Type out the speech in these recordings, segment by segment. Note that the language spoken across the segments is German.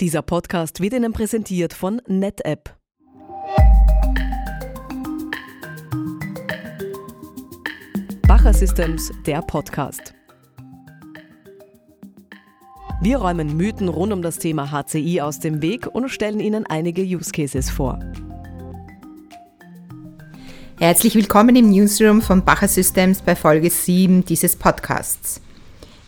Dieser Podcast wird Ihnen präsentiert von NetApp. Bacher Systems, der Podcast. Wir räumen Mythen rund um das Thema HCI aus dem Weg und stellen Ihnen einige Use Cases vor. Herzlich willkommen im Newsroom von Bacher Systems bei Folge 7 dieses Podcasts.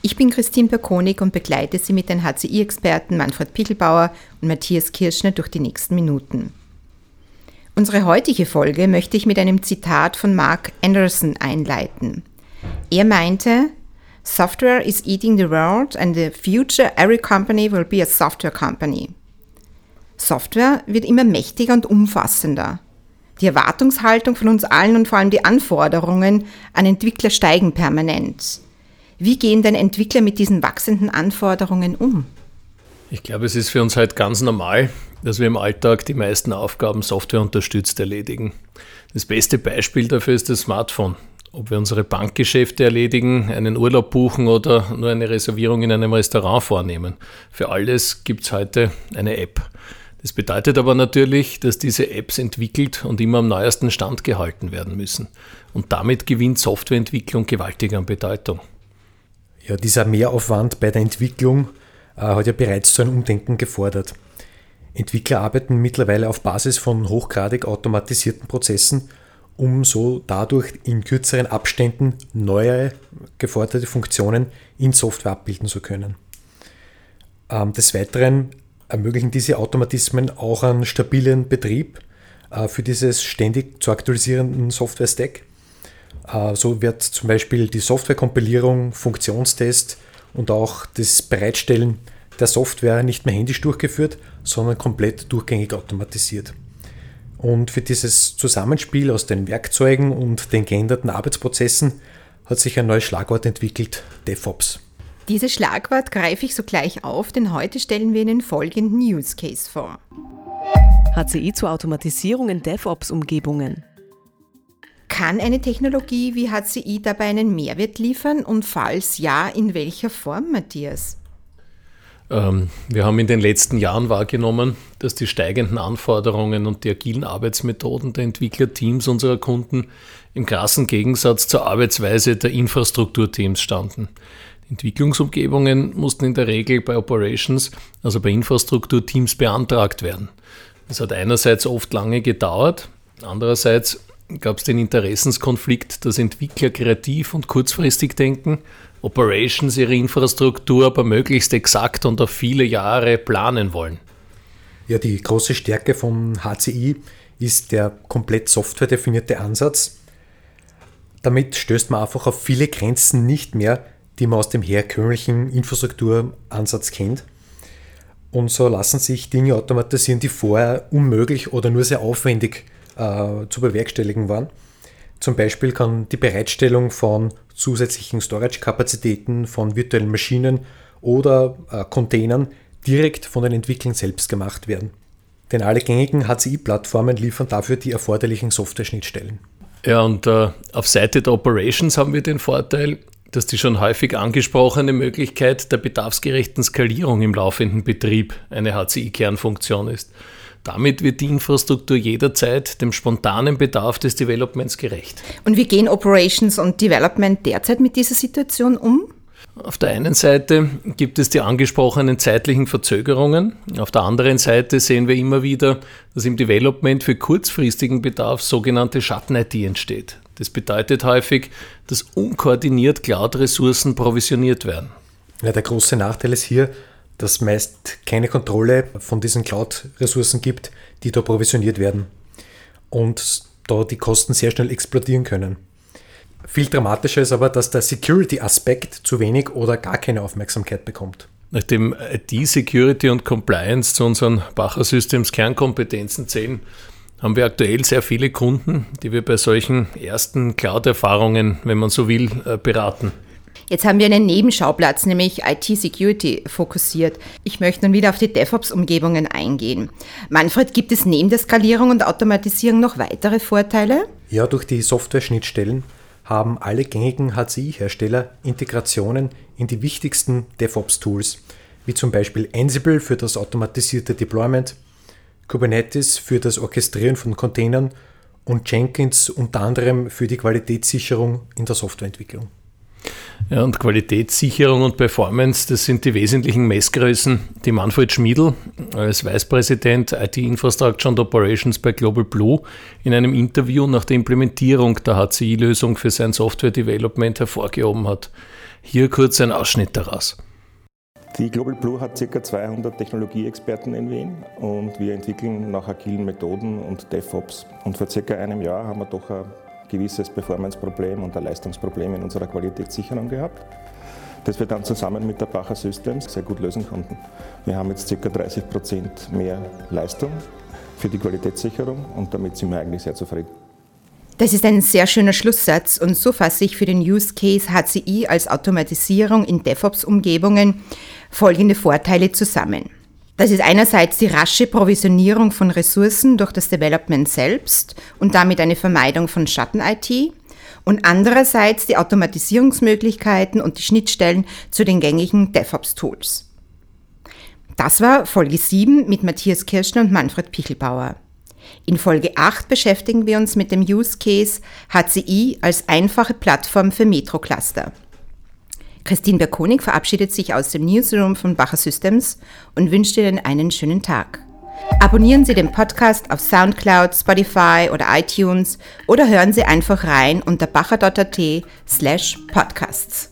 Ich bin Christine Perkonig und begleite Sie mit den HCI-Experten Manfred Pickelbauer und Matthias Kirschner durch die nächsten Minuten. Unsere heutige Folge möchte ich mit einem Zitat von Mark Anderson einleiten. Er meinte, Software is eating the world and the future every company will be a software company. Software wird immer mächtiger und umfassender. Die Erwartungshaltung von uns allen und vor allem die Anforderungen an Entwickler steigen permanent. Wie gehen denn Entwickler mit diesen wachsenden Anforderungen um? Ich glaube, es ist für uns halt ganz normal, dass wir im Alltag die meisten Aufgaben softwareunterstützt erledigen. Das beste Beispiel dafür ist das Smartphone. Ob wir unsere Bankgeschäfte erledigen, einen Urlaub buchen oder nur eine Reservierung in einem Restaurant vornehmen. Für alles gibt es heute eine App. Das bedeutet aber natürlich, dass diese Apps entwickelt und immer am neuesten Stand gehalten werden müssen. Und damit gewinnt Softwareentwicklung gewaltig an Bedeutung. Ja, dieser Mehraufwand bei der Entwicklung äh, hat ja bereits zu einem Umdenken gefordert. Entwickler arbeiten mittlerweile auf Basis von hochgradig automatisierten Prozessen, um so dadurch in kürzeren Abständen neue geforderte Funktionen in Software abbilden zu können. Ähm, des Weiteren ermöglichen diese Automatismen auch einen stabilen Betrieb äh, für dieses ständig zu aktualisierenden Software-Stack so wird zum Beispiel die Softwarekompilierung, Funktionstest und auch das Bereitstellen der Software nicht mehr händisch durchgeführt, sondern komplett durchgängig automatisiert. Und für dieses Zusammenspiel aus den Werkzeugen und den geänderten Arbeitsprozessen hat sich ein neues Schlagwort entwickelt, DevOps. Dieses Schlagwort greife ich sogleich auf, denn heute stellen wir Ihnen folgenden Use Case vor. HCI zur Automatisierung in DevOps-Umgebungen. Kann eine Technologie wie HCI dabei einen Mehrwert liefern und falls ja, in welcher Form, Matthias? Ähm, wir haben in den letzten Jahren wahrgenommen, dass die steigenden Anforderungen und die agilen Arbeitsmethoden der Entwicklerteams unserer Kunden im krassen Gegensatz zur Arbeitsweise der Infrastrukturteams standen. Entwicklungsumgebungen mussten in der Regel bei Operations, also bei Infrastrukturteams, beantragt werden. Das hat einerseits oft lange gedauert, andererseits gab es den Interessenskonflikt, dass Entwickler kreativ und kurzfristig denken, Operations ihre Infrastruktur aber möglichst exakt und auf viele Jahre planen wollen. Ja, die große Stärke von HCI ist der komplett softwaredefinierte Ansatz. Damit stößt man einfach auf viele Grenzen nicht mehr, die man aus dem herkömmlichen Infrastrukturansatz kennt. Und so lassen sich Dinge automatisieren, die vorher unmöglich oder nur sehr aufwendig äh, zu bewerkstelligen waren. Zum Beispiel kann die Bereitstellung von zusätzlichen Storage-Kapazitäten von virtuellen Maschinen oder äh, Containern direkt von den Entwicklern selbst gemacht werden. Denn alle gängigen HCI-Plattformen liefern dafür die erforderlichen Software-Schnittstellen. Ja, und äh, auf Seite der Operations haben wir den Vorteil, dass die schon häufig angesprochene Möglichkeit der bedarfsgerechten Skalierung im laufenden Betrieb eine HCI-Kernfunktion ist. Damit wird die Infrastruktur jederzeit dem spontanen Bedarf des Developments gerecht. Und wie gehen Operations und Development derzeit mit dieser Situation um? Auf der einen Seite gibt es die angesprochenen zeitlichen Verzögerungen. Auf der anderen Seite sehen wir immer wieder, dass im Development für kurzfristigen Bedarf sogenannte Schatten-IT entsteht. Das bedeutet häufig, dass unkoordiniert Cloud-Ressourcen provisioniert werden. Ja, der große Nachteil ist hier, dass meist keine Kontrolle von diesen Cloud-Ressourcen gibt, die da provisioniert werden und da die Kosten sehr schnell explodieren können. Viel dramatischer ist aber, dass der Security-Aspekt zu wenig oder gar keine Aufmerksamkeit bekommt. Nachdem IT-Security und Compliance zu unseren Bacher Systems Kernkompetenzen zählen, haben wir aktuell sehr viele Kunden, die wir bei solchen ersten Cloud-Erfahrungen, wenn man so will, äh, beraten. Jetzt haben wir einen Nebenschauplatz, nämlich IT-Security, fokussiert. Ich möchte nun wieder auf die DevOps-Umgebungen eingehen. Manfred, gibt es neben der Skalierung und Automatisierung noch weitere Vorteile? Ja, durch die Software-Schnittstellen haben alle gängigen HCI-Hersteller Integrationen in die wichtigsten DevOps-Tools, wie zum Beispiel Ansible für das automatisierte Deployment, Kubernetes für das Orchestrieren von Containern und Jenkins unter anderem für die Qualitätssicherung in der Softwareentwicklung. Ja, und Qualitätssicherung und Performance, das sind die wesentlichen Messgrößen, die Manfred Schmiedl als Vicepräsident IT Infrastructure and Operations bei Global Blue in einem Interview nach der Implementierung der HCI-Lösung für sein Software Development hervorgehoben hat. Hier kurz ein Ausschnitt daraus. Die Global Blue hat ca. 200 Technologieexperten in Wien und wir entwickeln nach agilen Methoden und DevOps. Und vor circa einem Jahr haben wir doch ein gewisses Performance-Problem und ein Leistungsproblem in unserer Qualitätssicherung gehabt, das wir dann zusammen mit der Bacher Systems sehr gut lösen konnten. Wir haben jetzt ca. 30 Prozent mehr Leistung für die Qualitätssicherung und damit sind wir eigentlich sehr zufrieden. Das ist ein sehr schöner Schlusssatz und so fasse ich für den Use Case HCI als Automatisierung in DevOps-Umgebungen folgende Vorteile zusammen. Das ist einerseits die rasche Provisionierung von Ressourcen durch das Development selbst und damit eine Vermeidung von Schatten-IT und andererseits die Automatisierungsmöglichkeiten und die Schnittstellen zu den gängigen DevOps-Tools. Das war Folge 7 mit Matthias Kirschner und Manfred Pichelbauer. In Folge 8 beschäftigen wir uns mit dem Use Case HCI als einfache Plattform für Metro-Cluster. Christine Berkonig verabschiedet sich aus dem Newsroom von Bacher Systems und wünscht Ihnen einen schönen Tag. Abonnieren Sie den Podcast auf Soundcloud, Spotify oder iTunes oder hören Sie einfach rein unter bacher.at slash podcasts.